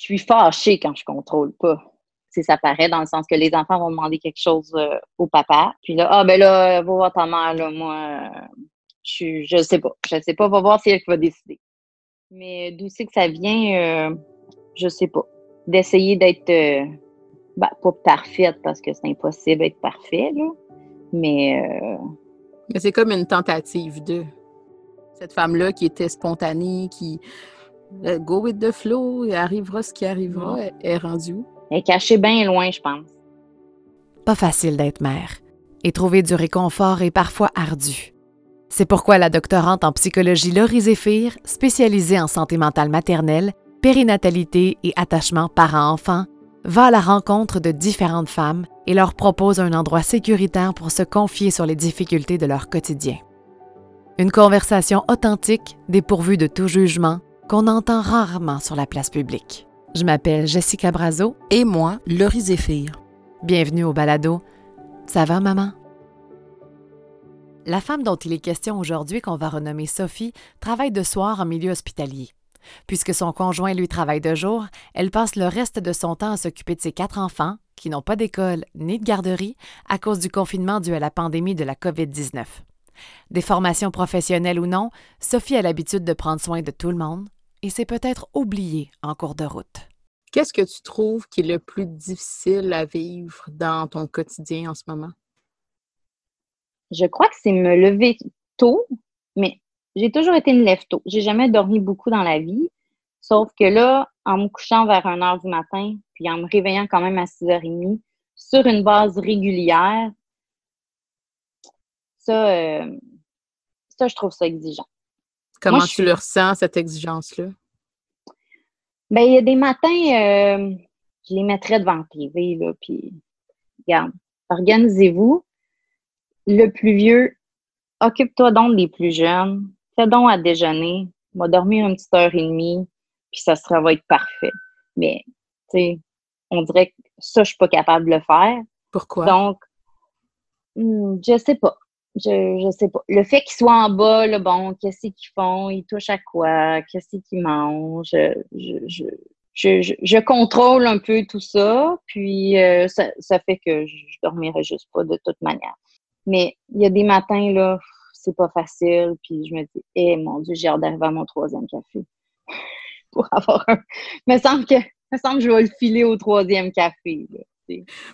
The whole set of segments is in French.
je suis fâchée quand je contrôle pas. Si ça paraît dans le sens que les enfants vont demander quelque chose euh, au papa. Puis là, ah ben là, va voir ta mère, là, moi, euh, je, je sais pas. Je sais pas, va voir si elle va décider. Mais d'où c'est que ça vient, euh, je sais pas. D'essayer d'être ben, pas parfaite parce que c'est impossible d'être parfait, là. Mais. Mais c'est comme une tentative de. Cette femme-là qui était spontanée, qui go with the flow, il arrivera ce qui arrivera, elle est rendue où? Elle est cachée bien loin, je pense. Pas facile d'être mère. Et trouver du réconfort est parfois ardu. C'est pourquoi la doctorante en psychologie Laurie Zéphir, spécialisée en santé mentale maternelle, périnatalité et attachement parent-enfant, va à la rencontre de différentes femmes et leur propose un endroit sécuritaire pour se confier sur les difficultés de leur quotidien. Une conversation authentique, dépourvue de tout jugement, qu'on entend rarement sur la place publique. Je m'appelle Jessica Brazo. Et moi, Laurie Zéphir. Bienvenue au balado. Ça va, maman? La femme dont il est question aujourd'hui, qu'on va renommer Sophie, travaille de soir en milieu hospitalier. Puisque son conjoint lui travaille de jour, elle passe le reste de son temps à s'occuper de ses quatre enfants, qui n'ont pas d'école ni de garderie à cause du confinement dû à la pandémie de la COVID-19. Des formations professionnelles ou non, Sophie a l'habitude de prendre soin de tout le monde, et c'est peut-être oublié en cours de route. Qu'est-ce que tu trouves qui est le plus difficile à vivre dans ton quotidien en ce moment? Je crois que c'est me lever tôt, mais j'ai toujours été une lève tôt. J'ai jamais dormi beaucoup dans la vie, sauf que là, en me couchant vers 1 h du matin, puis en me réveillant quand même à 6h30, sur une base régulière, ça, euh, ça, je trouve ça exigeant. Comment tu le ressens, cette exigence-là? Ben, il y a des matins, euh, je les mettrais devant la TV, là, puis, regarde, organisez-vous. Le plus vieux, occupe-toi donc des plus jeunes, fais donc à déjeuner, va dormir une petite heure et demie, puis ça sera, va être parfait. Mais, tu sais, on dirait que ça, je suis pas capable de le faire. Pourquoi? Donc, hmm, je sais pas je, je sais pas. Le fait qu'ils soient en bas, là, bon, qu'est-ce qu'ils font? Ils touchent à quoi? Qu'est-ce qu'ils mangent? Je, je, je, contrôle un peu tout ça, puis euh, ça, ça, fait que je dormirai juste pas de toute manière. Mais il y a des matins, là, c'est pas facile, puis je me dis, eh mon Dieu, j'ai hâte d'arriver à mon troisième café pour avoir un. me semble que, me semble que je vais le filer au troisième café. Là,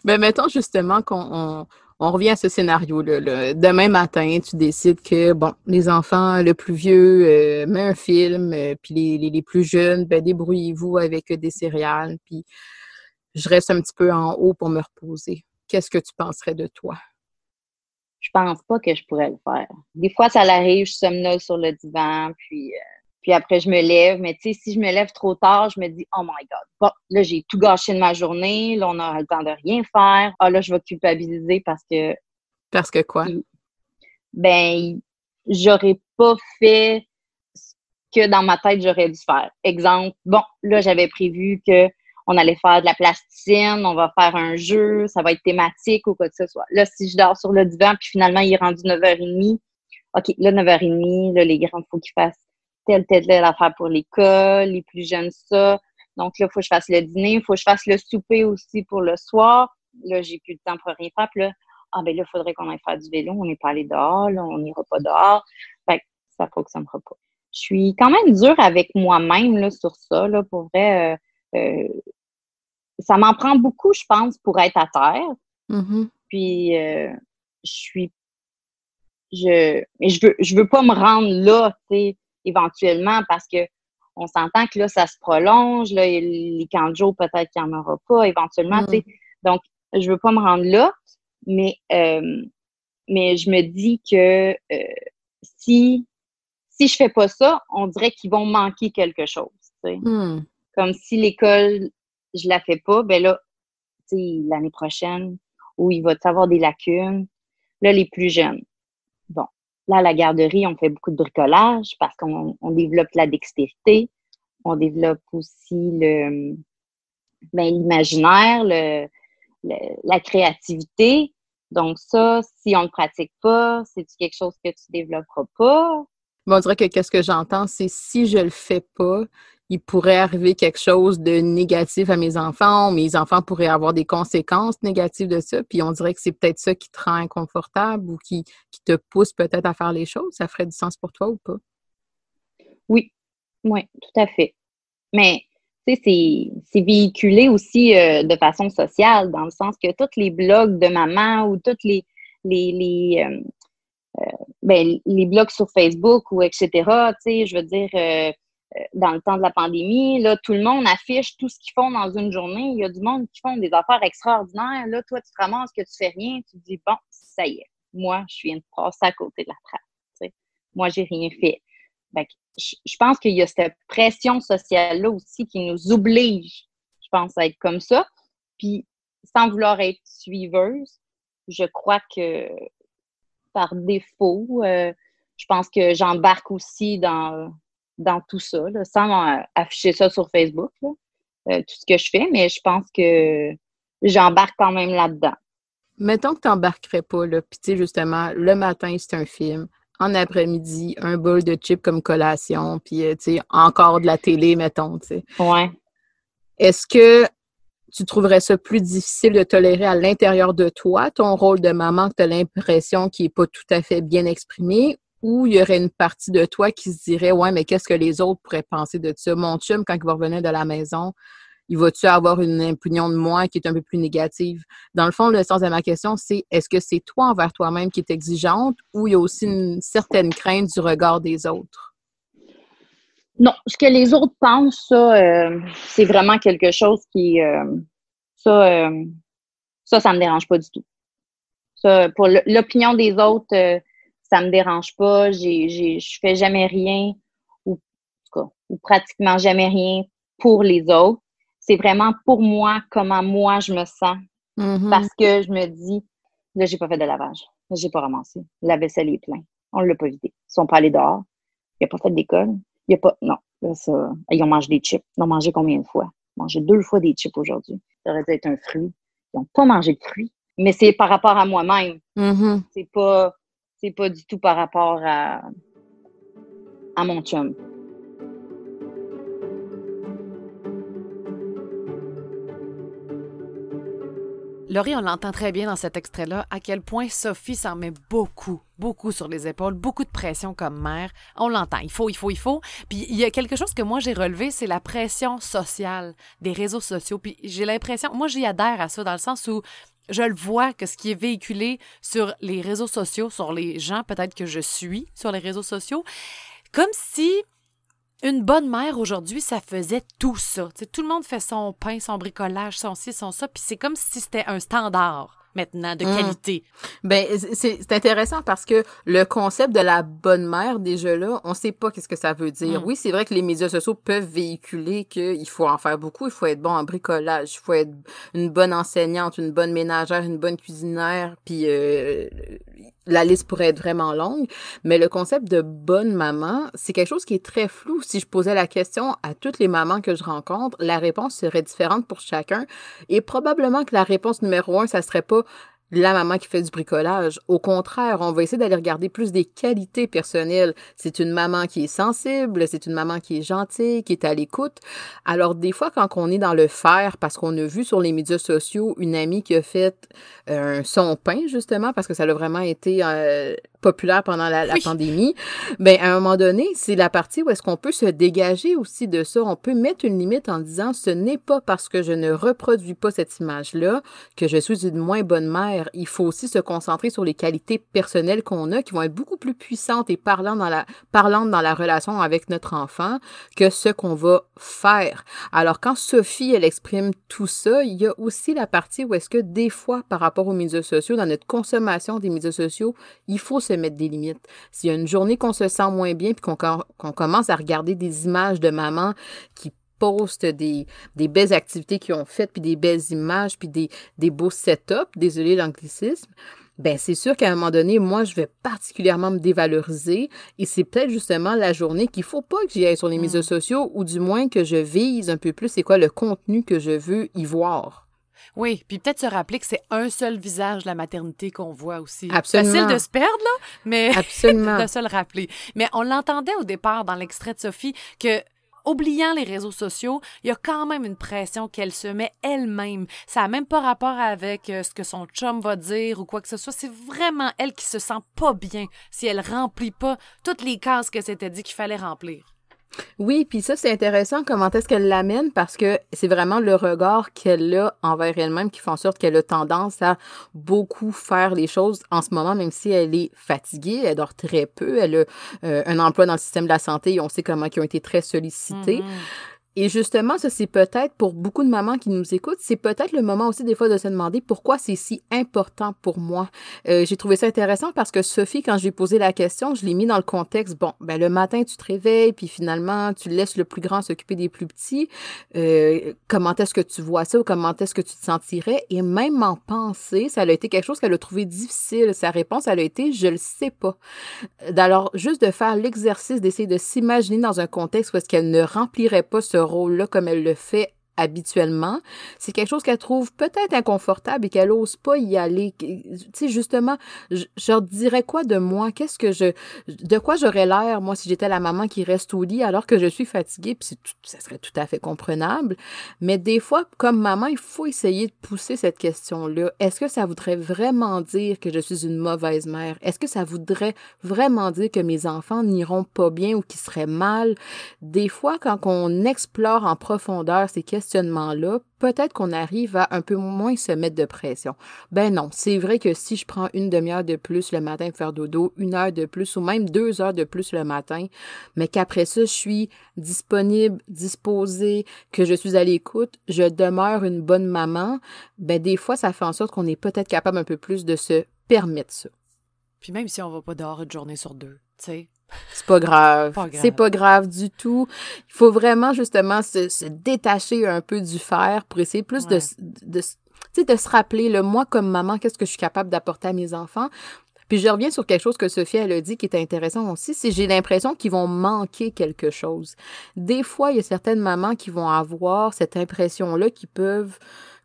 ben, mettons justement qu'on on revient à ce scénario-là. Demain matin, tu décides que, bon, les enfants, le plus vieux, euh, met un film, euh, puis les, plus jeunes, ben, débrouillez-vous avec des céréales, puis je reste un petit peu en haut pour me reposer. Qu'est-ce que tu penserais de toi? Je pense pas que je pourrais le faire. Des fois, ça l'arrive, je somnole sur le divan, puis euh, puis après, je me lève. Mais tu sais, si je me lève trop tard, je me dis, oh my God, bon, là, j'ai tout gâché de ma journée. Là, on aura le temps de rien faire. Ah, là, je vais culpabiliser parce que. Parce que quoi? Ben, j'aurais pas fait ce que dans ma tête, j'aurais dû faire. Exemple, bon, là, j'avais prévu que on allait faire de la plasticine, on va faire un jeu, ça va être thématique ou quoi que ce soit. Là, si je dors sur le divan, puis finalement, il est rendu 9h30, OK, là, 9h30, là, les grands, il faut qu'ils fassent telle, telle, telle affaire pour l'école, les plus jeunes ça. Donc là, il faut que je fasse le dîner, il faut que je fasse le souper aussi pour le soir. Là, j'ai plus de temps pour rien faire. Puis là, ah ben là, il faudrait qu'on aille faire du vélo. On n'est pas allé dehors, là, on n'ira pas dehors. Fait que ça fonctionnera pas. Je suis quand même dure avec moi-même là, sur ça. Là, pour vrai, euh, euh, ça m'en prend beaucoup, je pense, pour être à terre. Mm-hmm. Puis euh, je suis je mais je veux je veux pas me rendre là, tu sais éventuellement parce que on s'entend que là, ça se prolonge, là, les camps de jour, peut-être qu'il n'y en aura pas éventuellement. Mm. Donc, je ne veux pas me rendre là, mais, euh, mais je me dis que euh, si, si je fais pas ça, on dirait qu'ils vont manquer quelque chose. Mm. Comme si l'école, je la fais pas, ben là, l'année prochaine, où il va y avoir des lacunes, là, les plus jeunes. Là, à la garderie, on fait beaucoup de bricolage parce qu'on développe la dextérité, on développe aussi le ben, l'imaginaire, la créativité. Donc ça, si on ne pratique pas, c'est quelque chose que tu développeras pas? Bon, on dirait que qu'est-ce que j'entends, c'est si je le fais pas, il pourrait arriver quelque chose de négatif à mes enfants, mes enfants pourraient avoir des conséquences négatives de ça, puis on dirait que c'est peut-être ça qui te rend inconfortable ou qui, te pousse peut-être à faire les choses. Ça ferait du sens pour toi ou pas? Oui, oui, tout à fait. Mais c'est véhiculé aussi euh, de façon sociale, dans le sens que tous les blogs de maman ou tous les, les, les, euh, euh, ben, les blogs sur Facebook ou etc., je veux dire, dans le temps de la pandémie, là, tout le monde affiche tout ce qu'ils font dans une journée. Il y a du monde qui font des affaires extraordinaires. Là, toi, tu ramasses que tu fais rien. Tu te dis, bon, ça y est, moi, je viens de passer à côté de la trappe. Moi, j'ai rien fait je pense qu'il y a cette pression sociale-là aussi qui nous oblige, je pense, à être comme ça. Puis, sans vouloir être suiveuse, je crois que par défaut, euh, je pense que j'embarque aussi dans, dans tout ça, sans afficher ça sur Facebook, euh, tout ce que je fais, mais je pense que j'embarque quand même là-dedans. Mettons que tu n'embarquerais pas, là, puis tu sais, justement, le matin, c'est un film, en après-midi, un bol de chips comme collation, puis, euh, tu sais, encore de la télé, mettons, tu sais. Ouais. Est-ce que tu trouverais ça plus difficile de tolérer à l'intérieur de toi ton rôle de maman que tu as l'impression qu'il n'est pas tout à fait bien exprimé ou il y aurait une partie de toi qui se dirait Ouais, mais qu'est-ce que les autres pourraient penser de ça? Mon chum, quand il va revenir de la maison, il va-tu avoir une opinion de moi qui est un peu plus négative? Dans le fond, le sens de ma question, c'est est-ce que c'est toi envers toi-même qui est exigeante ou il y a aussi une certaine crainte du regard des autres? Non, ce que les autres pensent, ça, euh, c'est vraiment quelque chose qui. Euh, ça, euh, ça, ça me dérange pas du tout. Pour l'opinion des autres, ça me dérange pas. Je je fais jamais rien, ou, ou pratiquement jamais rien pour les autres c'est vraiment pour moi comment moi je me sens. Mm-hmm. Parce que je me dis, là, j'ai pas fait de lavage. Là, j'ai pas ramassé. La vaisselle est pleine. On l'a pas vidé. Ils sont pas allés dehors. Il a pas fait d'école. Il a pas. Non. ça, ils ont mangé des chips. Ils ont mangé combien de fois? Ils ont mangé deux fois des chips aujourd'hui. Ça aurait dû être un fruit. Ils n'ont pas mangé de fruits. Mais c'est par rapport à moi-même. Mm-hmm. C'est pas. C'est pas du tout par rapport à, à mon chum. Laurie, on l'entend très bien dans cet extrait-là, à quel point Sophie s'en met beaucoup, beaucoup sur les épaules, beaucoup de pression comme mère. On l'entend, il faut, il faut, il faut. Puis il y a quelque chose que moi j'ai relevé, c'est la pression sociale des réseaux sociaux. Puis j'ai l'impression, moi j'y adhère à ça dans le sens où je le vois que ce qui est véhiculé sur les réseaux sociaux, sur les gens peut-être que je suis sur les réseaux sociaux, comme si une bonne mère aujourd'hui, ça faisait tout ça. tout le monde fait son pain, son bricolage, son ci, son ça, puis c'est comme si c'était un standard maintenant de mmh. qualité. Ben c'est intéressant parce que le concept de la bonne mère déjà là, on sait pas qu'est-ce que ça veut dire. Mmh. Oui, c'est vrai que les médias sociaux peuvent véhiculer qu'il faut en faire beaucoup, il faut être bon en bricolage, il faut être une bonne enseignante, une bonne ménagère, une bonne cuisinière, puis euh, la liste pourrait être vraiment longue, mais le concept de bonne maman, c'est quelque chose qui est très flou. Si je posais la question à toutes les mamans que je rencontre, la réponse serait différente pour chacun. Et probablement que la réponse numéro un, ça serait pas la maman qui fait du bricolage. Au contraire, on va essayer d'aller regarder plus des qualités personnelles. C'est une maman qui est sensible, c'est une maman qui est gentille, qui est à l'écoute. Alors des fois, quand on est dans le faire, parce qu'on a vu sur les médias sociaux une amie qui a fait euh, son pain, justement, parce que ça a vraiment été euh, populaire pendant la, pandémie, ben à un moment donné, c'est la partie où est-ce qu'on peut se dégager aussi de ça. On peut mettre une limite en disant ce n'est pas parce que je ne reproduis pas cette image-là que je suis une moins bonne mère. Il faut aussi se concentrer sur les qualités personnelles qu'on a qui vont être beaucoup plus puissantes et parlantes dans la, parlantes dans la relation avec notre enfant que ce qu'on va faire. Alors quand Sophie, elle exprime tout ça, il y a aussi la partie où est-ce que des fois, par rapport aux médias sociaux, dans notre consommation des médias sociaux, il faut se mettre des limites. S'il y a une journée qu'on se sent moins bien, puis qu'on commence à regarder des images de maman qui postent des, des belles activités qu'ils ont faites, puis des belles images, puis des, des beaux setups, désolé l'anglicisme, ben c'est sûr qu'à un moment donné, moi, je vais particulièrement me dévaloriser et c'est peut-être justement la journée qu'il faut pas que j'y aille sur les médias mm. sociaux ou du moins que je vise un peu plus c'est quoi le contenu que je veux y voir. Oui, puis peut-être se rappeler que c'est un seul visage de la maternité qu'on voit aussi. Absolument. Facile de se perdre, là, mais Absolument. de se le rappeler. Mais on l'entendait au départ dans l'extrait de Sophie que oubliant les réseaux sociaux, il y a quand même une pression qu'elle se met elle-même. Ça n'a même pas rapport avec euh, ce que son chum va dire ou quoi que ce soit. C'est vraiment elle qui se sent pas bien si elle remplit pas toutes les cases que c'était dit qu'il fallait remplir. Oui, puis ça, c'est intéressant comment est-ce qu'elle l'amène parce que c'est vraiment le regard qu'elle a envers elle-même qui fait en sorte qu'elle a tendance à beaucoup faire les choses en ce moment, même si elle est fatiguée, elle dort très peu, elle a euh, un emploi dans le système de la santé et on sait comment ils ont été très sollicités. Mm-hmm. Et justement, ça, c'est peut-être pour beaucoup de mamans qui nous écoutent, c'est peut-être le moment aussi des fois de se demander pourquoi c'est si important pour moi. Euh, j'ai trouvé ça intéressant parce que Sophie, quand j'ai posé la question, je l'ai mis dans le contexte, bon, ben le matin, tu te réveilles, puis finalement, tu laisses le plus grand s'occuper des plus petits. Euh, comment est-ce que tu vois ça ou comment est-ce que tu te sentirais? Et même en penser, ça a été quelque chose qu'elle a trouvé difficile. Sa réponse, elle a été, je le sais pas. Alors, juste de faire l'exercice d'essayer de s'imaginer dans un contexte où est-ce qu'elle ne remplirait pas ce comme elle le fait habituellement, c'est quelque chose qu'elle trouve peut-être inconfortable et qu'elle n'ose pas y aller. Tu sais, justement, je, leur dirais quoi de moi? Qu'est-ce que je... De quoi j'aurais l'air, moi, si j'étais la maman qui reste au lit alors que je suis fatiguée? Puis ça serait tout à fait comprenable. Mais des fois, comme maman, il faut essayer de pousser cette question-là. Est-ce que ça voudrait vraiment dire que je suis une mauvaise mère? Est-ce que ça voudrait vraiment dire que mes enfants n'iront pas bien ou qu'ils seraient mal? Des fois, quand on explore en profondeur ces questions, peut-être qu'on arrive à un peu moins se mettre de pression. Ben non, c'est vrai que si je prends une demi-heure de plus le matin pour faire dodo, une heure de plus ou même deux heures de plus le matin, mais qu'après ça, je suis disponible, disposée, que je suis à l'écoute, je demeure une bonne maman, ben des fois, ça fait en sorte qu'on est peut-être capable un peu plus de se permettre ça. Puis même si on va pas dehors une journée sur deux, tu sais, c'est pas grave. C'est pas grave du tout. Il faut vraiment justement se, détacher un peu du faire pour essayer plus de, de, de se rappeler, le moi comme maman, qu'est-ce que je suis capable d'apporter à mes enfants. Puis je reviens sur quelque chose que Sophie elle a dit qui est intéressant aussi, c'est j'ai l'impression qu'ils vont manquer quelque chose. Des fois, il y a certaines mamans qui vont avoir cette impression-là qui peuvent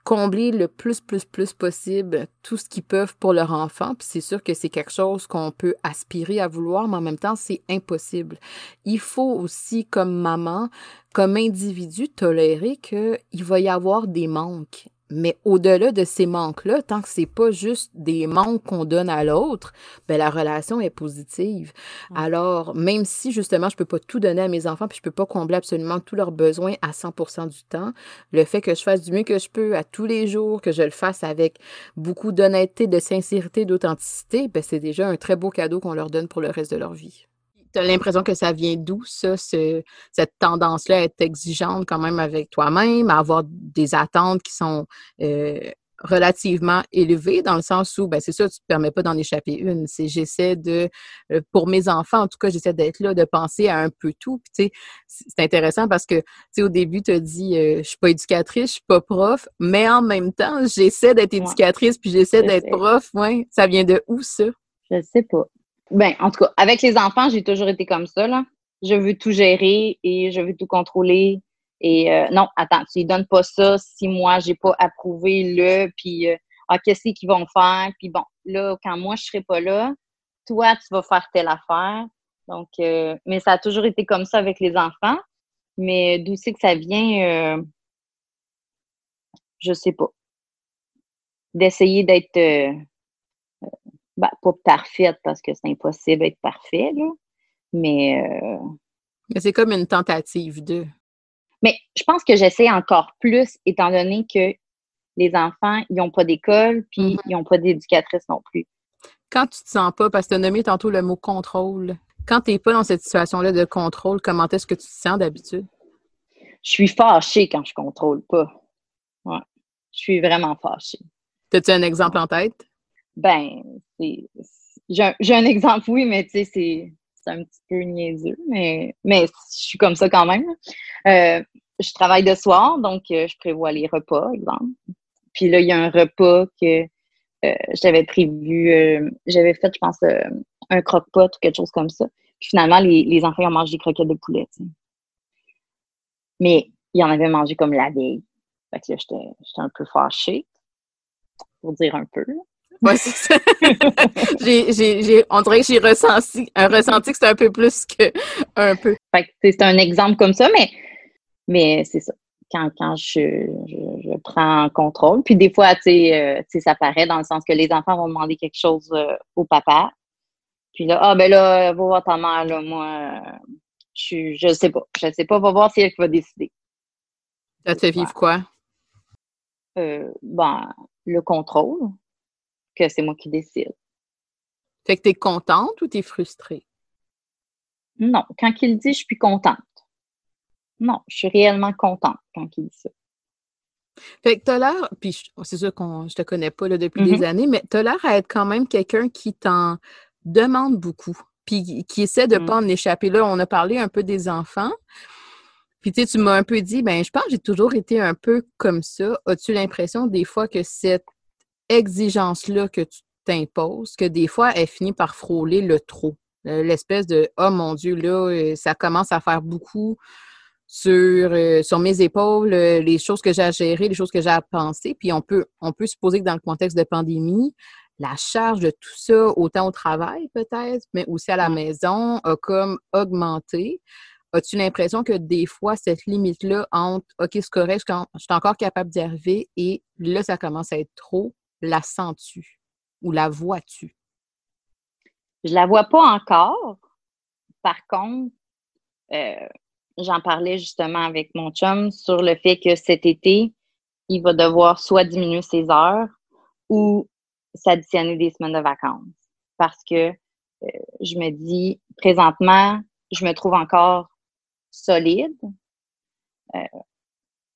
combler le plus, plus, plus possible tout ce qu'ils peuvent pour leur enfant. Puis c'est sûr que c'est quelque chose qu'on peut aspirer à vouloir, mais en même temps, c'est impossible. Il faut aussi, comme maman, comme individu, tolérer qu'il va y avoir des manques. Mais au-delà de ces manques-là, tant que c'est pas juste des manques qu'on donne à l'autre, ben la relation est positive. Alors, même si justement je peux pas tout donner à mes enfants, puis je peux pas combler absolument tous leurs besoins à 100% du temps, le fait que je fasse du mieux que je peux à tous les jours, que je le fasse avec beaucoup d'honnêteté, de sincérité, d'authenticité, ben c'est déjà un très beau cadeau qu'on leur donne pour le reste de leur vie tu as l'impression que ça vient d'où, ça, cette tendance-là à être exigeante quand même avec toi-même, à avoir des attentes qui sont euh, relativement élevées, dans le sens où, ben c'est ça, tu ne te permets pas d'en échapper une. C'est j'essaie de, euh, pour mes enfants, en tout cas, j'essaie d'être là, de penser à un peu tout. tu sais, c'est intéressant parce que, tu sais, au début, tu as dit, euh, je suis pas éducatrice, je suis pas prof, mais en même temps, j'essaie d'être éducatrice, puis j'essaie d'être prof. Ouais, ça vient de où, ça? Je sais pas. Ben, en tout cas, avec les enfants, j'ai toujours été comme ça, là. Je veux tout gérer et je veux tout contrôler. Et euh, non, attends, tu ne donnes pas ça si moi, j'ai pas approuvé le, puis euh, ah, qu'est-ce qu'ils vont faire? Puis bon, là, quand moi, je serai pas là, toi, tu vas faire telle affaire. Donc, euh, mais ça a toujours été comme ça avec les enfants. Mais d'où c'est que ça vient? Euh, je sais pas. D'essayer d'être ben, pas parfaite parce que c'est impossible d'être parfait, là. Mais. Euh, mais c'est comme une tentative de. Mais je pense que j'essaie encore plus, étant donné que les enfants, ils n'ont pas d'école, puis mm-hmm. ils n'ont pas d'éducatrice non plus. Quand tu te sens pas, parce que tu as nommé tantôt le mot contrôle, quand tu n'es pas dans cette situation-là de contrôle, comment est-ce que tu te sens d'habitude? Je suis fâchée quand je contrôle pas. Ouais. Je suis vraiment fâchée. As-tu un exemple en tête? Ben, j'ai un, exemple, oui, mais tu sais, c'est un petit peu niaiseux, mais, mais je suis comme ça quand même. Euh, je travaille de soir, donc euh, je prévois les repas, exemple. Puis là, il y a un repas que euh, j'avais prévu, j'avais fait, je pense, un croque-pot ou quelque chose comme ça. Puis finalement, les, les enfants ont mangé des croquettes de poulet, Mais ils en avaient mangé comme la veille. Fait que là, j'étais un peu fâchée, pour dire un peu. Ouais, c'est ça. j'ai, on dirait que j'ai ressenti, un ressenti que c'est un peu plus que un peu. Fait que c'est un exemple comme ça, mais Mais c'est ça. Quand, quand je, je, prends contrôle. Puis des fois, tu sais, ça paraît dans le sens que les enfants vont demander quelque chose au papa. Puis là, ah ben là, va voir ta mère, là, moi, je, je sais pas. Je sais pas, va voir si elle va décider. Ça te fait vivre quoi? Euh, ben, le contrôle, que c'est moi qui décide. Fait que tu es contente ou tu es frustrée? Non, quand il dit je suis contente. Non, je suis réellement contente quand il dit ça. Fait que tu as l'air, puis c'est sûr qu'on je te connais pas là, depuis des mm-hmm. années, mais tu as l'air à être quand même quelqu'un qui t'en demande beaucoup, puis qui essaie de ne mm. pas en échapper. Là, on a parlé un peu des enfants. Puis tu sais, tu m'as un peu dit, ben je pense que j'ai toujours été un peu comme ça. As-tu l'impression des fois que cette exigence-là que tu t'imposes, que des fois, elle finit par frôler le trop? Euh, l'espèce de Oh mon Dieu, là, euh, ça commence à faire beaucoup sur, euh, sur mes épaules, les choses que j'ai à gérer, les choses que j'ai à penser. Puis on peut, on peut supposer que dans le contexte de pandémie, la charge de tout ça, autant au travail peut-être, mais aussi à la maison, a comme augmenté. As-tu l'impression que des fois, cette limite-là entre OK, c'est correct, je suis encore capable d'y arriver et là, ça commence à être trop, la sens-tu ou la vois-tu? Je la vois pas encore. Par contre, euh, j'en parlais justement avec mon chum sur le fait que cet été, il va devoir soit diminuer ses heures ou s'additionner des semaines de vacances. Parce que euh, je me dis, présentement, je me trouve encore solide euh,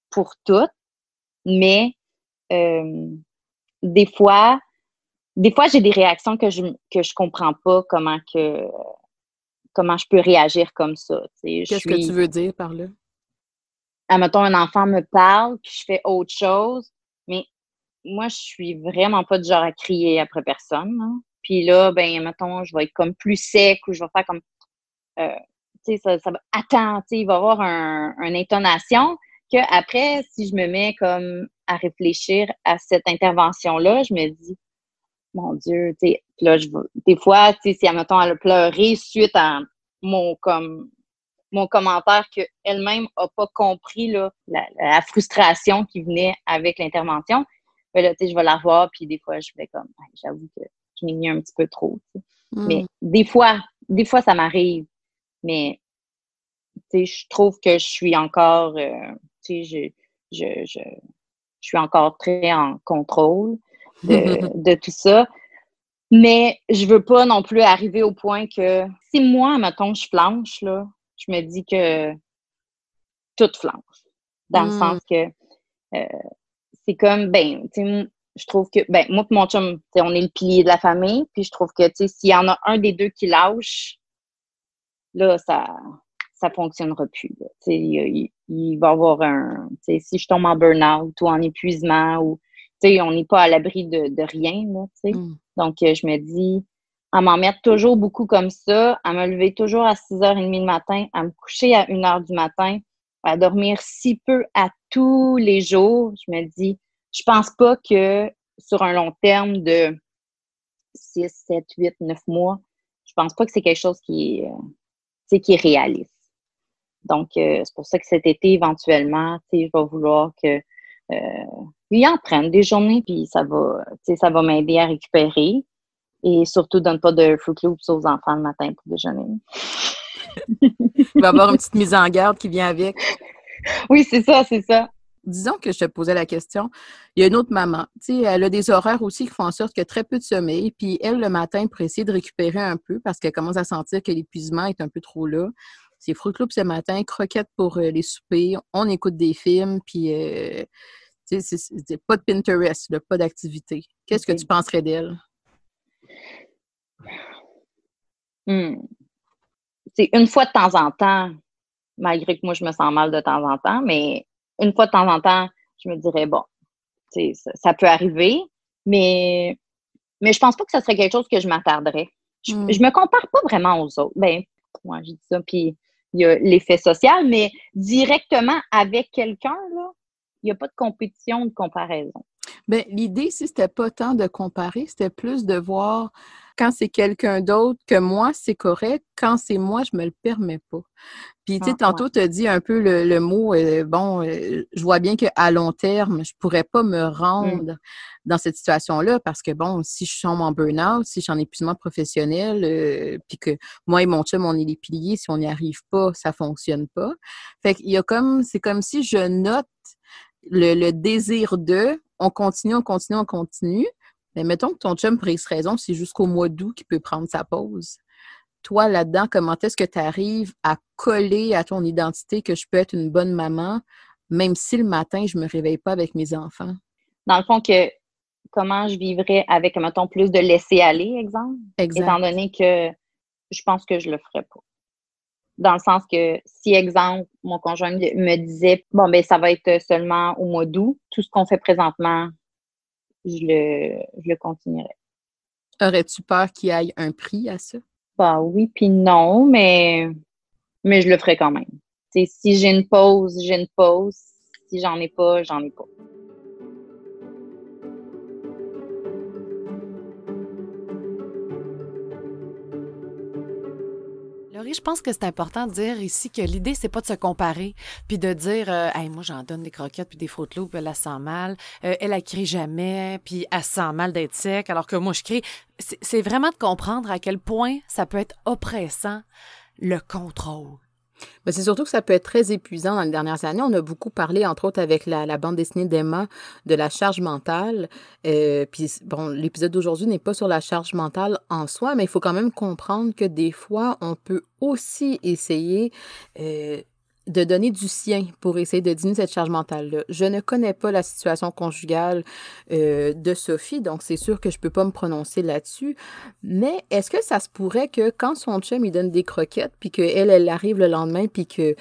pour tout, mais des fois, des fois, j'ai des réactions que je que je comprends pas comment que comment je peux réagir comme ça. Qu'est-ce que tu veux dire par là? Admettons, un enfant me parle, puis je fais autre chose, mais moi, je suis vraiment pas du genre à crier après personne. Puis là, ben, mettons, je vais être comme plus sec ou je vais faire comme euh, ça, ça va, attends, il va y avoir un, une intonation que après, si je me mets comme à réfléchir à cette intervention-là, je me dis, mon Dieu, tu sais, là, je des fois, tu sais, si, admettons, elle a pleuré suite à mon, comme, mon commentaire qu'elle-même n'a pas compris, là, la, frustration qui venait avec l'intervention, ben là, tu sais, je vais la voir, puis des fois, je fais comme, j'avoue que je m'ai mis un petit peu trop, Mais mm. des fois, des fois, ça m'arrive. Mais, tu sais, je trouve que je suis encore, euh, tu sais, je, je, je, suis encore très en contrôle de, tout ça. Mais je veux pas non plus arriver au point que si moi, mettons, je flanche, là, je me dis que tout flanche. Dans le hmm. sens que euh, c'est comme, ben, je trouve que, ben, moi et mon chum, on est le pilier de la famille, puis je trouve que, tu sais, s'il y en a un des deux qui lâche, là, ça ça fonctionnera plus. Il, il, va y avoir un... Si je tombe en burn-out ou en épuisement, ou on n'est pas à l'abri de, de, rien. Là, mm. Donc, euh, je me dis, à m'en mettre toujours beaucoup comme ça, à me lever toujours à 6h30 le matin, à me coucher à 1h du matin, à dormir si peu à tous les jours, je me dis, je pense pas que sur un long terme de 6, 7, 8, 9 mois, je pense pas que c'est quelque chose qui est, euh, qui est réaliste. Donc, euh, c'est pour ça que cet été, éventuellement, je vais vouloir que euh, en prenne des journées, puis ça va, ça va m'aider à récupérer. Et surtout, donne pas de Fruit Loops aux enfants le matin pour déjeuner. Il va y avoir une petite mise en garde qui vient avec. Oui, c'est ça, c'est ça. Disons que je te posais la question. Il y a une autre maman. Tu sais, elle a des horaires aussi qui font en sorte qu'il y a très peu de sommeil. Puis elle, le matin, pour essayer de récupérer un peu parce qu'elle commence à sentir que l'épuisement est un peu trop là. C'est Fruit Loops ce matin, croquettes pour euh, les soupers, on écoute des films, puis euh, c'est pas de Pinterest, pas d'activité. Qu'est-ce que tu penserais d'elle? Hmm. C'est une fois de temps en temps, malgré que moi je me sens mal de temps en temps, mais une fois de temps en temps, je me dirais bon, ça, ça, peut arriver, mais mais je pense pas que ce serait quelque chose que je m'attarderais. Je, hmm. je me compare pas vraiment aux autres. Ben, moi, j'ai dit ça, puis il y a l'effet social, mais directement avec quelqu'un, il n'y a pas de compétition, de comparaison. Ben, l'idée, si c'était pas tant de comparer, c'était plus de voir quand c'est quelqu'un d'autre que moi, c'est correct. Quand c'est moi, je me le permets pas. Puis, tu sais, ah, tantôt, tu as dit un peu le, mot, euh, bon, euh, je vois bien qu'à long terme, je pourrais pas me mmh. rendre dans cette situation-là parce que, bon, si je suis en burn-out, si je suis en épuisement professionnel, euh, puis que moi et mon chum, on est les piliers, si on n'y arrive pas, ça fonctionne pas. Fait qu'il y a comme, c'est comme si je note le, le désir de, on continue, on continue, on continue. Mais mettons que ton chum, pour X raison, c'est jusqu'au mois d'août qu'il peut prendre sa pause. Toi, là-dedans, comment est-ce que tu arrives à coller à ton identité que je peux être une bonne maman, même si le matin, je ne me réveille pas avec mes enfants? Dans le fond, que comment je vivrais avec, mettons, plus de laisser aller, exemple? Exact. Étant donné que je pense que je le ferais pas. Dans le sens que si, exemple, mon conjoint me disait, bon, ben ça va être seulement au mois d'août, tout ce qu'on fait présentement, je le, je le continuerai. Aurais-tu peur qu'il y ait un prix à ça? Bah oui, puis non, mais, mais je le ferai quand même. si j'ai une pause, j'ai une pause. Si j'en ai pas, j'en ai pas. Je pense que c'est important de dire ici que l'idée, c'est pas de se comparer, puis de dire, euh, moi, j'en donne des croquettes puis des fruits loups, elle, a sent mal, euh, elle, a crie jamais, puis elle sent mal d'être sec, alors que moi, je crie. C'est vraiment de comprendre à quel point ça peut être oppressant, le contrôle. Ben, c'est surtout que ça peut être très épuisant dans les dernières années. On a beaucoup parlé, entre autres, avec la, bande dessinée d'Emma, de la charge mentale. Euh, puis, bon, l'épisode d'aujourd'hui n'est pas sur la charge mentale en soi, mais il faut quand même comprendre que des fois, on peut aussi essayer euh, de donner du sien pour essayer de diminuer cette charge mentale-là. Je ne connais pas la situation conjugale euh, de Sophie, donc c'est sûr que je peux pas me prononcer là-dessus. Mais est-ce que ça se pourrait que quand son chum il donne des croquettes, puis qu'elle, elle arrive le lendemain, puis que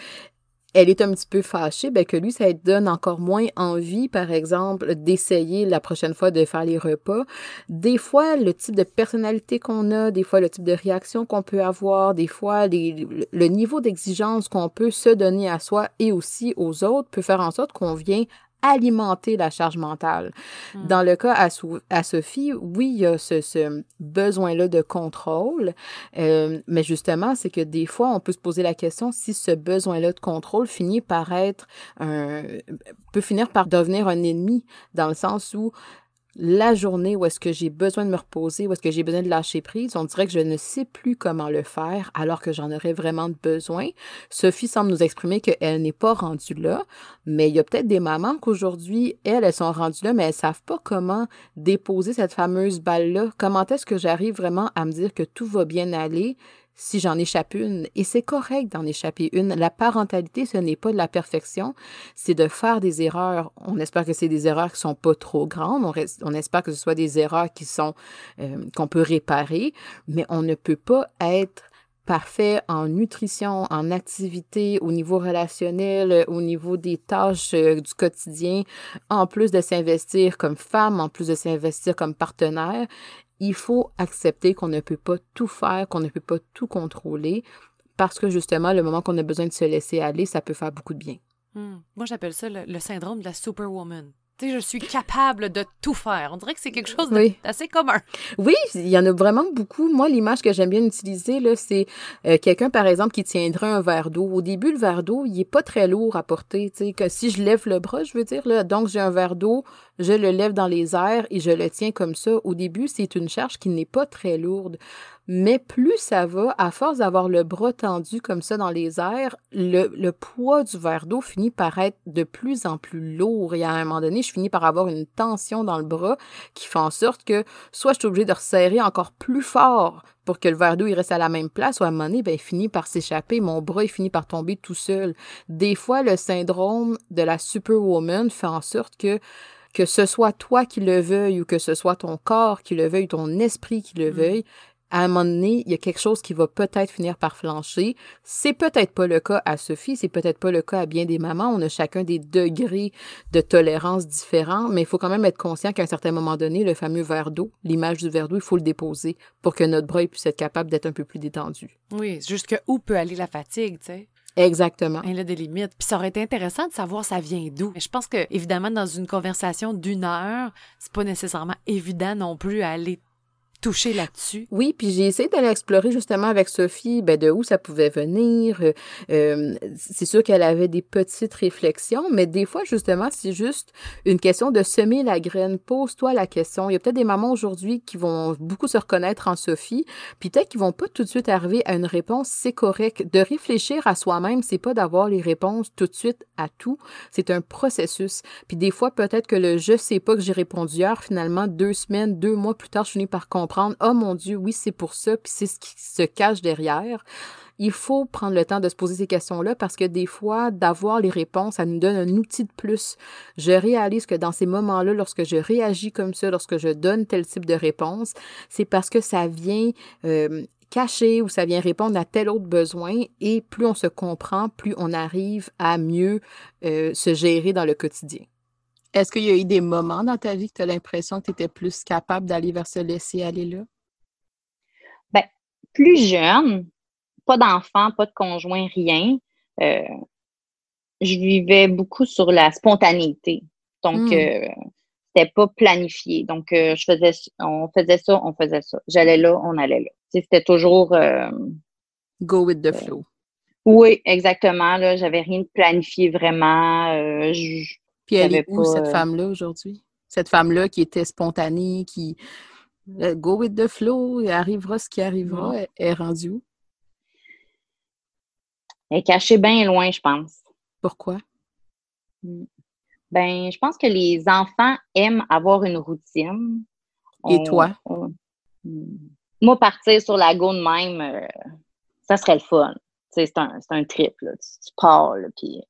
elle est un petit peu fâchée, ben que lui, ça donne encore moins envie, par exemple, d'essayer la prochaine fois de faire les repas. Des fois, le type de personnalité qu'on a, des fois, le type de réaction qu'on peut avoir, des fois, le niveau d'exigence qu'on peut se donner à soi et aussi aux autres peut faire en sorte qu'on vient alimenter la charge mentale. Hmm. Dans le cas à, à, Sophie, oui, il y a ce, besoin-là de contrôle, euh, mais justement, c'est que des fois, on peut se poser la question si ce besoin-là de contrôle finit par être un, peut finir par devenir un ennemi, dans le sens où la journée où est-ce que j'ai besoin de me reposer, où est-ce que j'ai besoin de lâcher prise, on dirait que je ne sais plus comment le faire alors que j'en aurais vraiment besoin. Sophie semble nous exprimer qu'elle n'est pas rendue là, mais il y a peut-être des mamans qu'aujourd'hui, elles, elles sont rendues là, mais elles savent pas comment déposer cette fameuse balle-là. Comment est-ce que j'arrive vraiment à me dire que tout va bien aller? Si j'en échappe une. Et c'est correct d'en échapper une. La parentalité, ce n'est pas de la perfection, c'est de faire des erreurs. On espère que c'est des erreurs qui sont pas trop grandes. On, espère que ce soit des erreurs qui sont euh, qu'on peut réparer, mais on ne peut pas être parfait en nutrition, en activité, au niveau relationnel, au niveau des tâches euh, du quotidien, en plus de s'investir comme femme, en plus de s'investir comme partenaire il faut accepter qu'on ne peut pas tout faire, qu'on ne peut pas tout contrôler, parce que justement, le moment qu'on a besoin de se laisser aller, ça peut faire beaucoup de bien. Hmm. Moi, j'appelle ça le, syndrome de la superwoman. Tu sais, je suis capable de tout faire. On dirait que c'est quelque chose d'assez commun. Oui, il y en a vraiment beaucoup. Moi, l'image que j'aime bien utiliser, là, c'est euh, quelqu'un, par exemple, qui tiendrait un verre d'eau. Au début, le verre d'eau, il est pas très lourd à porter. Tu sais, que si je lève le bras, je veux dire, là, donc j'ai un verre d'eau, je le lève dans les airs et je le tiens comme ça. Au début, c'est une charge qui n'est pas très lourde. Mais plus ça va, à force d'avoir le bras tendu comme ça dans les airs, le, poids du verre d'eau finit par être de plus en plus lourd. Et à un moment donné, je finis par avoir une tension dans le bras qui fait en sorte que soit je suis obligée de resserrer encore plus fort pour que le verre d'eau reste à la même place, ou à un moment donné, ben, il finit par s'échapper, mon bras il finit par tomber tout seul. Des fois, le syndrome de la superwoman fait en sorte que que ce soit toi qui le veuille ou que ce soit ton corps qui le veuille, ton esprit qui le mm. veuille, à un moment donné, il y a quelque chose qui va peut-être finir par flancher. C'est peut-être pas le cas à Sophie, c'est peut-être pas le cas à bien des mamans. On a chacun des degrés de tolérance différents, mais il faut quand même être conscient qu'à un certain moment donné, le fameux verre d'eau, l'image du verre d'eau, il faut le déposer pour que notre bras puisse être capable d'être un peu plus détendu. Oui, jusque où peut aller la fatigue, tu sais? Exactement. Elle a des limites. Puis ça aurait été intéressant de savoir ça vient d'où. Je pense que, évidemment, dans une conversation d'une heure, c'est pas nécessairement évident non plus à aller toucher là-dessus? Oui, puis j'ai essayé d'aller explorer justement avec Sophie ben, de où ça pouvait venir. Euh, euh, c'est sûr qu'elle avait des petites réflexions, mais des fois, justement, c'est juste une question de semer la graine. Pose-toi la question. Il y a peut-être des mamans aujourd'hui qui vont beaucoup se reconnaître en Sophie, puis peut-être qu'ils vont pas tout de suite arriver à une réponse, c'est correct. De réfléchir à soi-même, c'est pas d'avoir les réponses tout de suite à tout. C'est un processus. Puis des fois, peut-être que le je sais pas que j'ai répondu hier, finalement, deux semaines, deux mois plus tard, je finis par comprendre oh mon Dieu, oui, c'est pour ça, puis c'est ce qui se cache derrière. Il faut prendre le temps de se poser ces questions-là parce que des fois, d'avoir les réponses, ça nous donne un outil de plus. Je réalise que dans ces moments-là, lorsque je réagis comme ça, lorsque je donne tel type de réponse, c'est parce que ça vient euh, cacher ou ça vient répondre à tel autre besoin et plus on se comprend, plus on arrive à mieux euh, se gérer dans le quotidien. Est-ce qu'il y a eu des moments dans ta vie que tu as l'impression que tu étais plus capable d'aller vers ce laisser aller là? Bien, plus jeune, pas d'enfant, pas de conjoint, rien. Euh, je vivais beaucoup sur la spontanéité. Donc, euh, c'était pas planifié. Donc, euh, je faisais, on faisait ça, on faisait ça. J'allais là, on allait là. C'était toujours. Go with the flow. Oui, exactement. Là, j'avais rien de planifié vraiment. Je, puis elle est où, cette euh, femme-là, aujourd'hui? Cette femme-là qui était spontanée, qui euh, go with the flow, arrivera ce qui arrivera, elle, est rendue où? Elle est cachée bien loin, je pense. Pourquoi? Ben, je pense que les enfants aiment avoir une routine. Et toi? Moi, partir sur la go de même, euh, ça serait le fun. C'est un, un trip. Là. Tu, pars, puis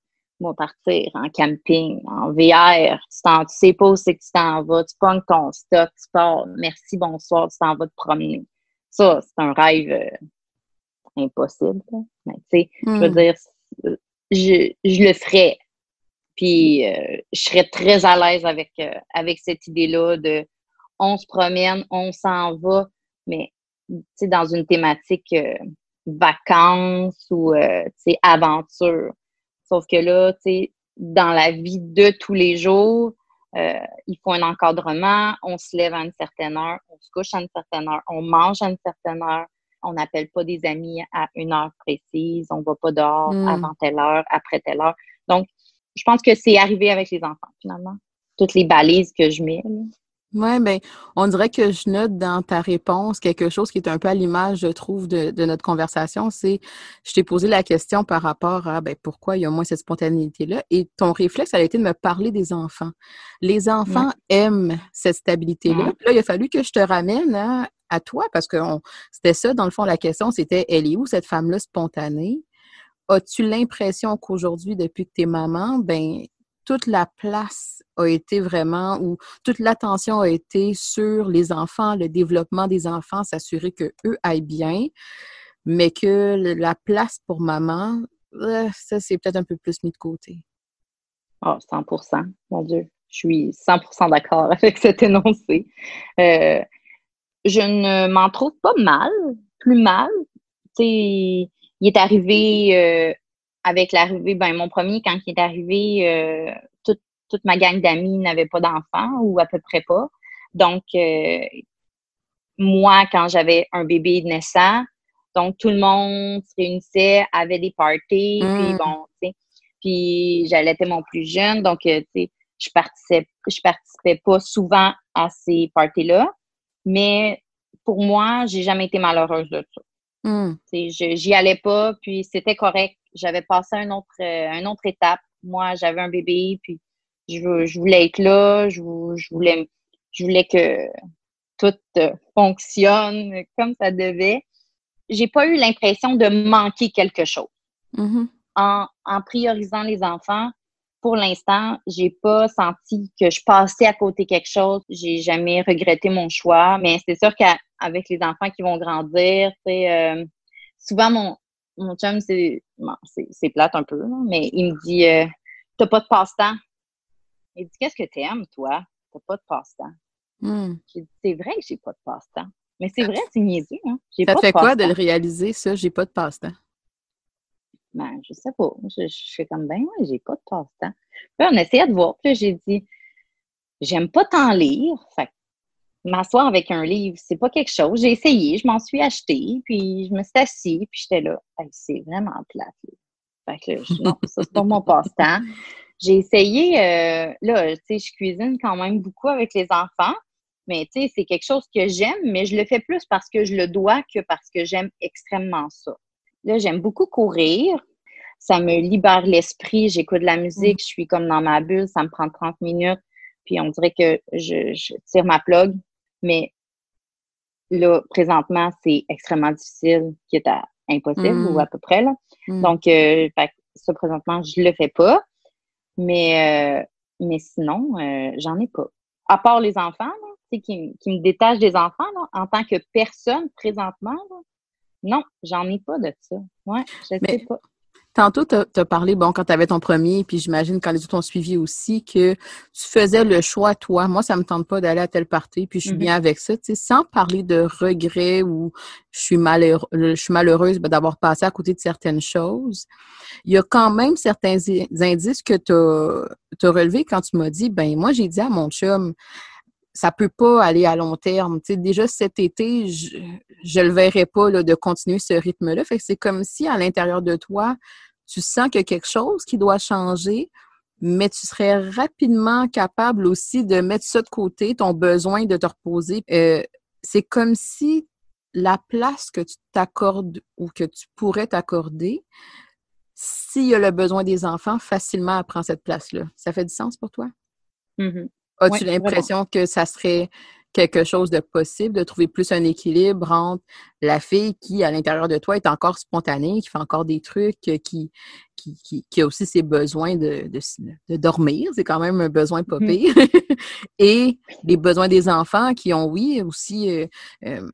moi, partir en camping, en VR, tu, tu sais pas où c'est que tu t'en vas, tu pognes ton stock, tu pars, merci, bonsoir, tu t'en vas te promener. Ça, c'est un rêve euh, impossible. Mais tu sais, je veux hmm. dire, je, je, le ferais. Puis euh, je serais très à l'aise avec, euh, avec cette idée-là de on se promène, on s'en va, mais tu sais, dans une thématique vacances ou aventure. Sauf que là, tu sais, dans la vie de tous les jours, euh, il faut un encadrement, on se lève à une certaine heure, on se couche à une certaine heure, on mange à une certaine heure, on n'appelle pas des amis à une heure précise, on ne va pas dehors hmm. avant telle heure, après telle heure. Donc, je pense que c'est arrivé avec les enfants, finalement. Toutes les balises que je mets. Oui, bien, on dirait que je note dans ta réponse quelque chose qui est un peu à l'image, je trouve, de, notre conversation. C'est, je t'ai posé la question par rapport à ben, pourquoi il y a moins cette spontanéité-là. Et ton réflexe, ça a été de me parler des enfants. Les enfants aiment cette stabilité-là. Là, il a fallu que je te ramène à, toi parce que c'était ça, dans le fond, la question, c'était elle est où cette femme-là spontanée? As-tu l'impression qu'aujourd'hui, depuis que tu es maman, ben, toute la place a été vraiment, ou toute l'attention a été sur les enfants, le développement des enfants, s'assurer qu'eux aillent bien, mais que la place pour maman, euh, ça, c'est peut-être un peu plus mis de côté. Oh, 100% mon Dieu. Je suis 100% d'accord avec cet énoncé. Euh, je ne m'en trouve pas mal, plus mal. sais, il est arrivé euh, avec l'arrivée, ben mon premier, quand il est arrivé, euh, toute, toute ma gang d'amis n'avait pas d'enfants ou à peu près pas. Donc, euh, moi, quand j'avais un bébé naissant, donc tout le monde se réunissait, avait des parties, puis mmh. bon, tu sais, puis j'allaitais mon plus jeune, donc, euh, tu sais, je participais, je participais pas souvent à ces parties-là, mais pour moi, j'ai jamais été malheureuse de ça. Mmh. J'y allais pas, puis c'était correct j'avais passé une autre, euh, une autre étape. Moi, j'avais un bébé, puis je, je, voulais être là, je, je, voulais, je voulais que tout euh, fonctionne comme ça devait. J'ai pas eu l'impression de manquer quelque chose. Mm-hmm. en, en, priorisant les enfants, pour l'instant, j'ai pas senti que je passais à côté quelque chose. J'ai jamais regretté mon choix. Mais c'est sûr qu'avec les enfants qui vont grandir, euh, souvent mon, mon chum, c'est c'est plate un peu, mais il me dit euh, T'as pas de passe-temps. Il dit Qu'est-ce que t'aimes, toi? T'as pas de passe-temps. Hmm. J'ai dit C'est vrai que j'ai pas de passe-temps. Mais c'est vrai, c'est niaiseux. Hein? Ça fait quoi de le réaliser, ça? J'ai pas de passe-temps. Ben, je sais pas. Je, je fais comme, ben ouais, j'ai pas de passe-temps. Puis on essayait de voir. Puis j'ai dit, j'aime pas tant lire. M'asseoir avec un livre, c'est pas quelque chose. J'ai essayé, je m'en suis acheté, puis je me suis assise, puis j'étais là. c'est vraiment plate. Fait que non, ça, c'est pas mon passe-temps. J'ai essayé, euh, là, tu sais, je cuisine quand même beaucoup avec les enfants, mais tu sais, c'est quelque chose que j'aime, mais je le fais plus parce que je le dois que parce que j'aime extrêmement ça. Là, j'aime beaucoup courir. Ça me libère l'esprit. J'écoute de la musique. Je suis comme dans ma bulle. Ça me prend 30 minutes. Puis on dirait que je, tire ma plug. Mais là, présentement, c'est extrêmement difficile, qui est impossible ou mm. à peu près. Là. Mm. Donc, euh, ça, présentement, je le fais pas. Mais, euh, mais sinon, euh, j'en ai pas. À part les enfants, là, qui, qui me détachent des enfants, là, en tant que personne présentement, non, j'en ai pas de ça. Ouais, je sais pas. Tantôt, tu as, parlé, bon, quand tu avais ton premier, puis j'imagine quand les autres ont suivi aussi, que tu faisais le choix, toi. Moi, ça me tente pas d'aller à telle partie, puis je suis mm-hmm. bien avec ça. Tu sais, sans parler de regret ou je suis, malheure, je suis malheureuse ben, d'avoir passé à côté de certaines choses, il y a quand même certains indices que tu as, as relevés quand tu m'as dit, ben moi, j'ai dit à mon chum, ça peut pas aller à long terme. Tu sais, déjà cet été, je, je le verrais pas là, de continuer ce rythme-là. Fait que c'est comme si à l'intérieur de toi, tu sens qu'il y a quelque chose qui doit changer, mais tu serais rapidement capable aussi de mettre ça de côté, ton besoin de te reposer. Euh, c'est comme si la place que tu t'accordes ou que tu pourrais t'accorder, s'il y a le besoin des enfants, facilement elle prend cette place-là. Ça fait du sens pour toi? Mm-hmm. As-tu l'impression que ça serait quelque chose de possible, de trouver plus un équilibre entre la fille qui, à l'intérieur de toi, est encore spontanée, qui fait encore des trucs, qui, qui, qui, a aussi ses besoins de, de, dormir, c'est quand même un besoin pas mmh. et les besoins des enfants qui ont, oui, aussi euh, euh,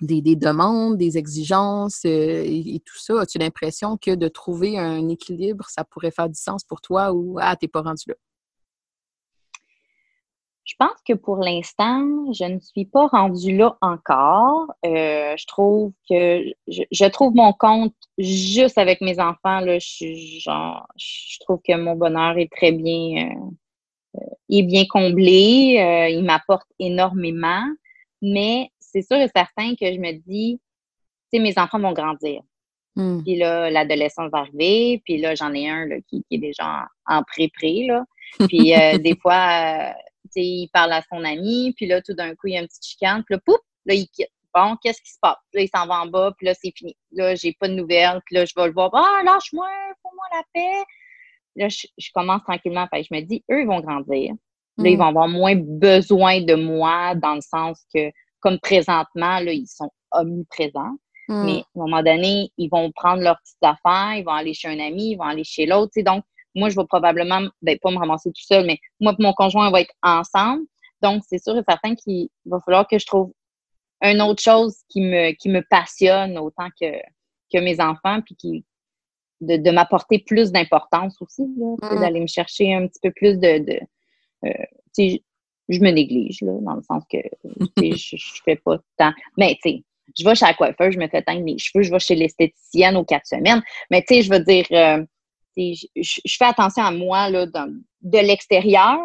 des, des, demandes, des exigences euh, et, tout ça. As-tu l'impression que de trouver un équilibre, ça pourrait faire du sens pour toi ou, ah, t'es pas rendu là? Je pense que pour l'instant, je ne suis pas rendue là encore. Euh, je trouve que je, trouve mon compte juste avec mes enfants. Là, je, genre, je trouve que mon bonheur est très bien, euh, euh est bien comblé. Euh, il m'apporte énormément. Mais c'est sûr et certain que je me dis, tu sais, mes enfants vont grandir. Hmm. Puis là, l'adolescence va arriver. Puis là, j'en ai un là, qui, qui, est déjà en pré-pré. Là. Puis des fois, il parle à son ami, puis là, tout d'un coup, il y a une petite chicane, puis là, pouf, là, il quitte. Bon, qu'est-ce qui se passe? Là, il s'en va en bas, puis là, c'est fini. Là, j'ai pas de nouvelles, puis là, je vais le voir. Ah, lâche-moi, fais-moi la paix. Là, je, commence tranquillement. Fait, je me dis, eux, ils vont grandir. Là, ils mm. vont avoir moins besoin de moi dans le sens que, comme présentement, là, ils sont omniprésents. Mm. Mais à un moment donné, ils vont prendre leurs petites affaires, ils vont aller chez un ami, ils vont aller chez l'autre. Donc, moi, je vais probablement, ben, pas me ramasser tout seul, mais moi et mon conjoint, on va être ensemble. Donc, c'est sûr et certain qu'il va falloir que je trouve une autre chose qui me, qui me passionne autant que, que mes enfants, puis qui, de, de m'apporter plus d'importance aussi, mm. d'aller me chercher un petit peu plus de. de euh, je me néglige, là, dans le sens que je, je fais pas tant. Mais, tu sais, je vais chez la coiffeur, je me fais teindre mes cheveux, je vais chez l'esthéticienne aux quatre semaines. Mais, tu sais, je veux dire, euh, je, fais attention à moi là, de l'extérieur,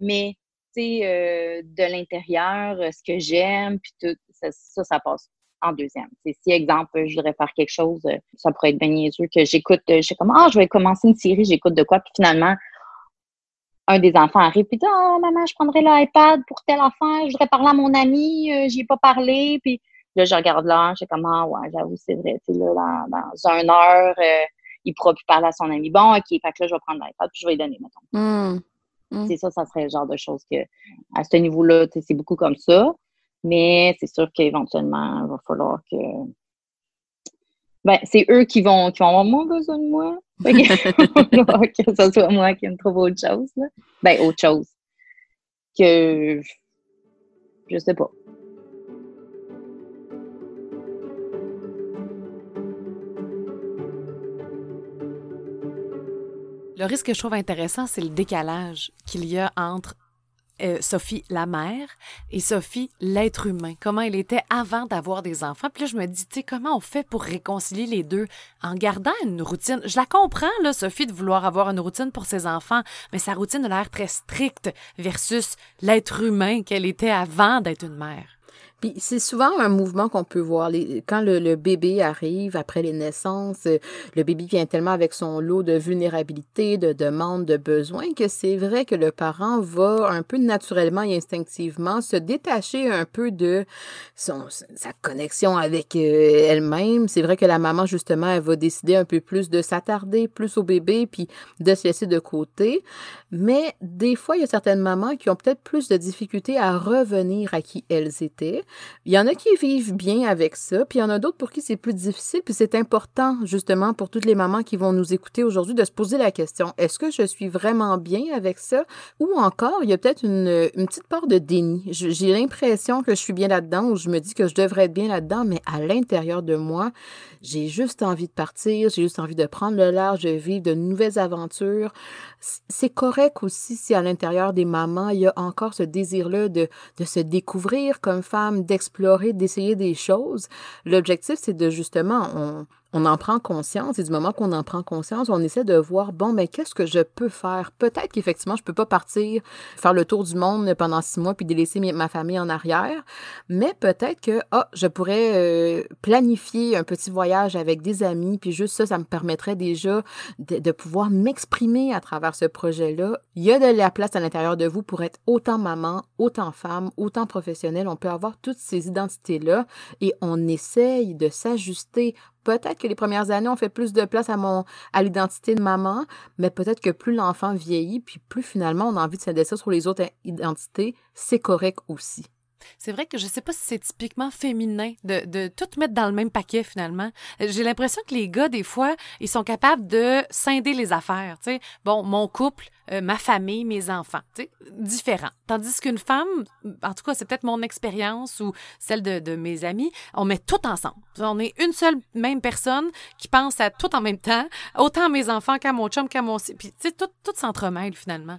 mais euh, de l'intérieur, euh, ce que j'aime, puis tout, ça, ça, passe en deuxième. si, exemple, je voudrais faire quelque chose, euh, ça pourrait être bien niaiseux que j'écoute, je sais comment, ah, je vais commencer une série, j'écoute de quoi, puis finalement, un des enfants arrive, puis dit, oh, maman, je prendrais l'iPad pour telle affaire, je voudrais parler à mon ami, j'y ai pas parlé, puis là, je regarde l'heure, je sais comment, ah, ouais, j'avoue, c'est vrai, tu là, dans, dans une heure, il pourra plus parler à son ami. Bon, OK, fait que là, je vais prendre l'iPad puis je vais lui donner, mettons. Hmm. Hmm. C'est ça, ça serait le genre de choses que, à ce niveau-là, c'est beaucoup comme ça. Mais c'est sûr qu'éventuellement, il va falloir que. Ben, c'est eux qui vont, qui vont avoir moins besoin de moi. que ce soit moi qui me trouve autre chose. Là. Ben, autre chose. Que. Je sais pas. Le risque que je trouve intéressant, c'est le décalage qu'il y a entre euh, Sophie la mère et Sophie l'être humain. Comment elle était avant d'avoir des enfants. Puis là, je me dis, tu sais, comment on fait pour réconcilier les deux en gardant une routine? Je la comprends, Sophie, de vouloir avoir une routine pour ses enfants, mais sa routine a l'air très stricte versus l'être humain qu'elle était avant d'être une mère. Puis c'est souvent un mouvement qu'on peut voir. quand le, bébé arrive après les naissances, euh, le bébé vient tellement avec son lot de vulnérabilité, de demandes, de besoins, que c'est vrai que le parent va un peu naturellement et instinctivement se détacher un peu de sa connexion avec euh, elle-même. C'est vrai que la maman, justement, elle va décider un peu plus de s'attarder plus au bébé, puis de se laisser de côté. Mais des fois, il y a certaines mamans qui ont peut-être plus de difficultés à revenir à qui elles étaient. Il y en a qui vivent bien avec ça, puis il y en a d'autres pour qui c'est plus difficile, puis c'est important justement pour toutes les mamans qui vont nous écouter aujourd'hui de se poser la question, est-ce que je suis vraiment bien avec ça? Ou encore, il y a peut-être une, petite part de déni. J'ai l'impression que je suis bien là-dedans, ou je me dis que je devrais être bien là-dedans, mais à l'intérieur de moi, j'ai juste envie de partir, j'ai juste envie de prendre le large, de vivre de nouvelles aventures. C'est correct aussi si à l'intérieur des mamans, il y a encore ce désir-là de, de se découvrir comme femme, d'explorer, d'essayer des choses. L'objectif, c'est de justement, on, on en prend conscience et du moment qu'on en prend conscience, on essaie de voir, bon, mais qu'est-ce que je peux faire? Peut-être qu'effectivement, je peux pas partir faire le tour du monde pendant six mois puis délaisser ma famille en arrière, mais peut-être que, ah, je pourrais euh, planifier un petit voyage avec des amis puis juste ça, ça me permettrait déjà de pouvoir m'exprimer à travers ce projet-là. Il y a de la place à l'intérieur de vous pour être autant maman, autant femme, autant professionnelle. On peut avoir toutes ces identités-là et on essaye de s'ajuster peut-être que les premières années, on fait plus de place à mon à l'identité de maman, mais peut-être que plus l'enfant vieillit, puis plus finalement on a envie de s'adresser sur les autres identités, c'est correct aussi. C'est vrai que je sais pas si c'est typiquement féminin de, de, tout mettre dans le même paquet finalement. J'ai l'impression que les gars, des fois, ils sont capables de scinder les affaires. Tu sais, bon, mon couple, euh, ma famille, mes enfants, tu sais, différent. Tandis qu'une femme, en tout cas, c'est peut-être mon expérience ou celle de, de, mes amis, on met tout ensemble. On est une seule même personne qui pense à tout en même temps, autant à mes enfants qu'à mon chum, qu'à mon... Puis, tout, tout s'entremêle finalement.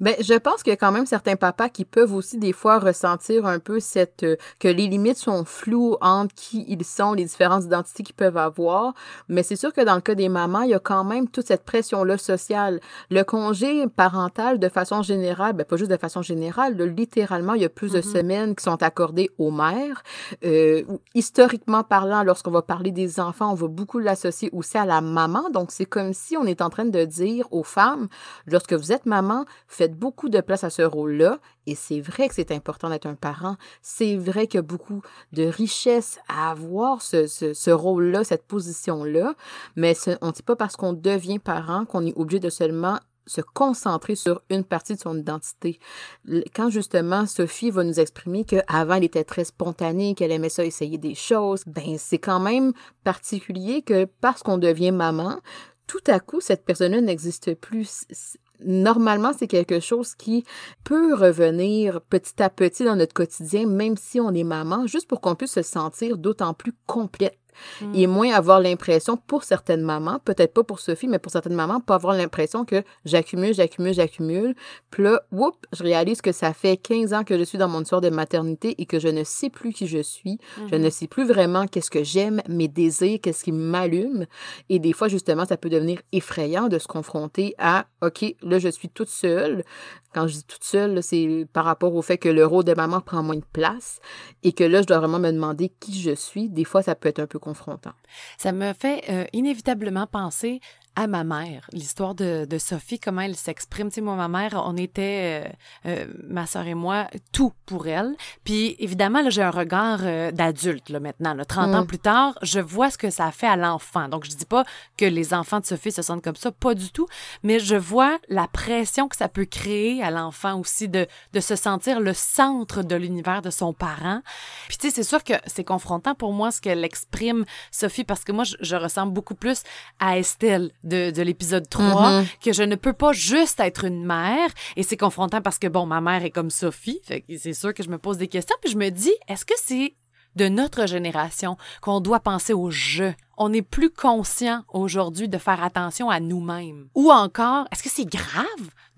Ben, je pense qu'il y a quand même certains papas qui peuvent aussi des fois ressentir un peu cette euh, que les limites sont floues entre qui ils sont, les différentes identités qu'ils peuvent avoir. Mais c'est sûr que dans le cas des mamans, il y a quand même toute cette pression-là sociale. Le congé parental, de façon générale, ben pas juste de façon générale, littéralement, il y a plus de mm-hmm. semaines qui sont accordées aux mères. Euh, historiquement parlant, lorsqu'on va parler des enfants, on va beaucoup l'associer aussi à la maman. Donc c'est comme si on est en train de dire aux femmes, lorsque vous êtes maman, faites beaucoup de place à ce rôle-là. Et c'est vrai que c'est important d'être un parent. C'est vrai qu'il y a beaucoup de richesse à avoir ce, ce, rôle-là, cette position-là. Mais on ne dit pas parce qu'on devient parent qu'on est obligé de seulement se concentrer sur une partie de son identité. Quand justement Sophie va nous exprimer qu'avant elle était très spontanée, qu'elle aimait ça essayer des choses, ben c'est quand même particulier que parce qu'on devient maman, tout à coup cette personne-là n'existe plus normalement, c'est quelque chose qui peut revenir petit à petit dans notre quotidien, même si on est maman, juste pour qu'on puisse se sentir d'autant plus complète Mm. Et moins avoir l'impression, pour certaines mamans, peut-être pas pour Sophie, mais pour certaines mamans, pas avoir l'impression que j'accumule, j'accumule, j'accumule. Puis là, whoop, je réalise que ça fait 15 ans que je suis dans mon histoire de maternité et que je ne sais plus qui je suis. Je ne mm-hmm. sais plus vraiment qu'est-ce que j'aime, mes désirs, qu'est-ce qui m'allume. Et des fois, justement, ça peut devenir effrayant de se confronter à, OK, là, je suis toute seule. Quand je dis toute seule, c'est par rapport au fait que le rôle de maman prend moins de place et que là, je dois vraiment me demander qui je suis. Des fois, ça peut être un peu confrontant. Ça me fait euh, inévitablement penser à ma mère, l'histoire de, de, Sophie, comment elle s'exprime. Tu sais, moi, ma mère, on était, euh, euh, ma sœur et moi, tout pour elle. Puis, évidemment, là, j'ai un regard euh, d'adulte, là, maintenant. Là, 30 ans mm. plus tard, je vois ce que ça fait à l'enfant. Donc, je dis pas que les enfants de Sophie se sentent comme ça, pas du tout, mais je vois la pression que ça peut créer à l'enfant aussi de, de se sentir le centre de l'univers de son parent. Puis, tu sais, c'est sûr que c'est confrontant pour moi ce qu'elle exprime, Sophie, parce que moi, je, je ressemble beaucoup plus à Estelle de, de l'épisode 3, mm-hmm. que je ne peux pas juste être une mère. Et c'est confrontant parce que, bon, ma mère est comme Sophie. Fait c'est sûr que je me pose des questions. Puis je me dis, est-ce que c'est de notre génération qu'on doit penser au jeu? On est plus conscient aujourd'hui de faire attention à nous-mêmes? Ou encore, est-ce que c'est grave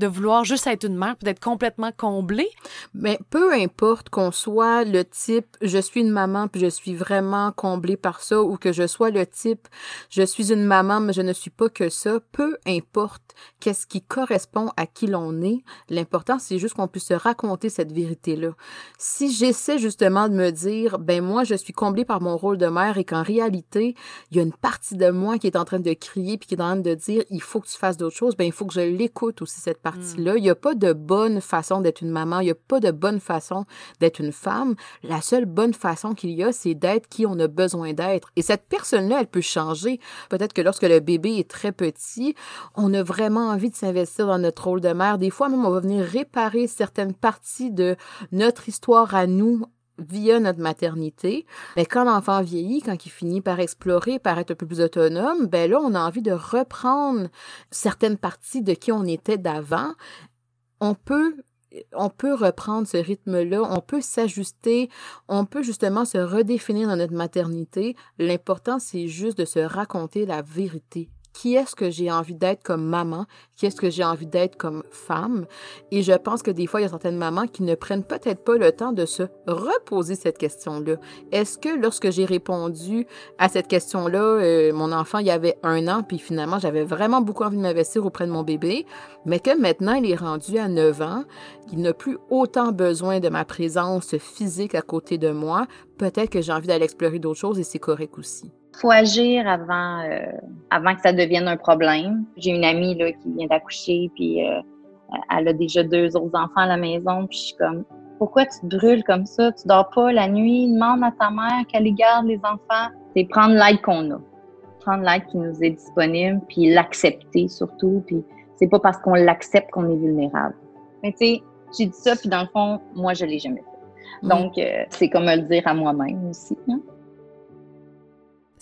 de vouloir juste être une mère, d'être complètement comblée? Mais peu importe qu'on soit le type je suis une maman puis je suis vraiment comblée par ça ou que je sois le type je suis une maman mais je ne suis pas que ça, peu importe qu'est-ce qui correspond à qui l'on est, l'important c'est juste qu'on puisse se raconter cette vérité-là. Si j'essaie justement de me dire ben moi je suis comblée par mon rôle de mère et qu'en réalité, il y a une partie de moi qui est en train de crier puis qui est en train de dire il faut que tu fasses d'autres choses, ben il faut que je l'écoute aussi cette partie-là. Il n'y a pas de bonne façon d'être une maman, il n'y a pas de bonne façon d'être une femme. La seule bonne façon qu'il y a, c'est d'être qui on a besoin d'être. Et cette personne-là, elle peut changer. Peut-être que lorsque le bébé est très petit, on a vraiment envie de s'investir dans notre rôle de mère. Des fois, même, on va venir réparer certaines parties de notre histoire à nous via notre maternité. Mais quand l'enfant vieillit, quand il finit par explorer, par être un peu plus autonome, ben là, on a envie de reprendre certaines parties de qui on était d'avant. On peut on peut reprendre ce rythme-là, on peut s'ajuster, on peut justement se redéfinir dans notre maternité. L'important, c'est juste de se raconter la vérité qui est-ce que j'ai envie d'être comme maman, qui est-ce que j'ai envie d'être comme femme? Et je pense que des fois, il y a certaines mamans qui ne prennent peut-être pas le temps de se reposer cette question-là. Est-ce que lorsque j'ai répondu à cette question-là, euh, mon enfant, il y avait un an, puis finalement, j'avais vraiment beaucoup envie de m'investir auprès de mon bébé, mais que maintenant, il est rendu à 9 ans, il n'a plus autant besoin de ma présence physique à côté de moi, peut-être que j'ai envie d'aller explorer d'autres choses et c'est correct aussi faut agir avant, euh, avant que ça devienne un problème. J'ai une amie là, qui vient d'accoucher, puis euh, elle a déjà deux autres enfants à la maison, puis je suis comme, pourquoi tu te brûles comme ça? Tu dors pas la nuit? Demande à ta mère qu'elle garde les enfants. C'est prendre l'aide qu'on a. Prendre l'aide qui nous est disponible, puis l'accepter surtout. Puis c'est pas parce qu'on l'accepte qu'on est vulnérable. Mais tu sais, j'ai dit ça, puis dans le fond, moi, je l'ai jamais fait. Mm. Donc, euh, c'est comme me le dire à moi-même aussi. Hein?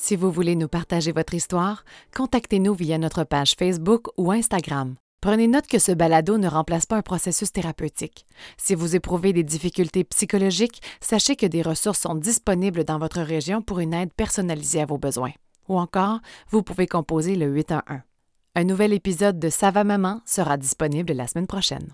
Si vous voulez nous partager votre histoire, contactez-nous via notre page Facebook ou Instagram. Prenez note que ce balado ne remplace pas un processus thérapeutique. Si vous éprouvez des difficultés psychologiques, sachez que des ressources sont disponibles dans votre région pour une aide personnalisée à vos besoins. Ou encore, vous pouvez composer le 811. Un nouvel épisode de Ça va maman sera disponible la semaine prochaine.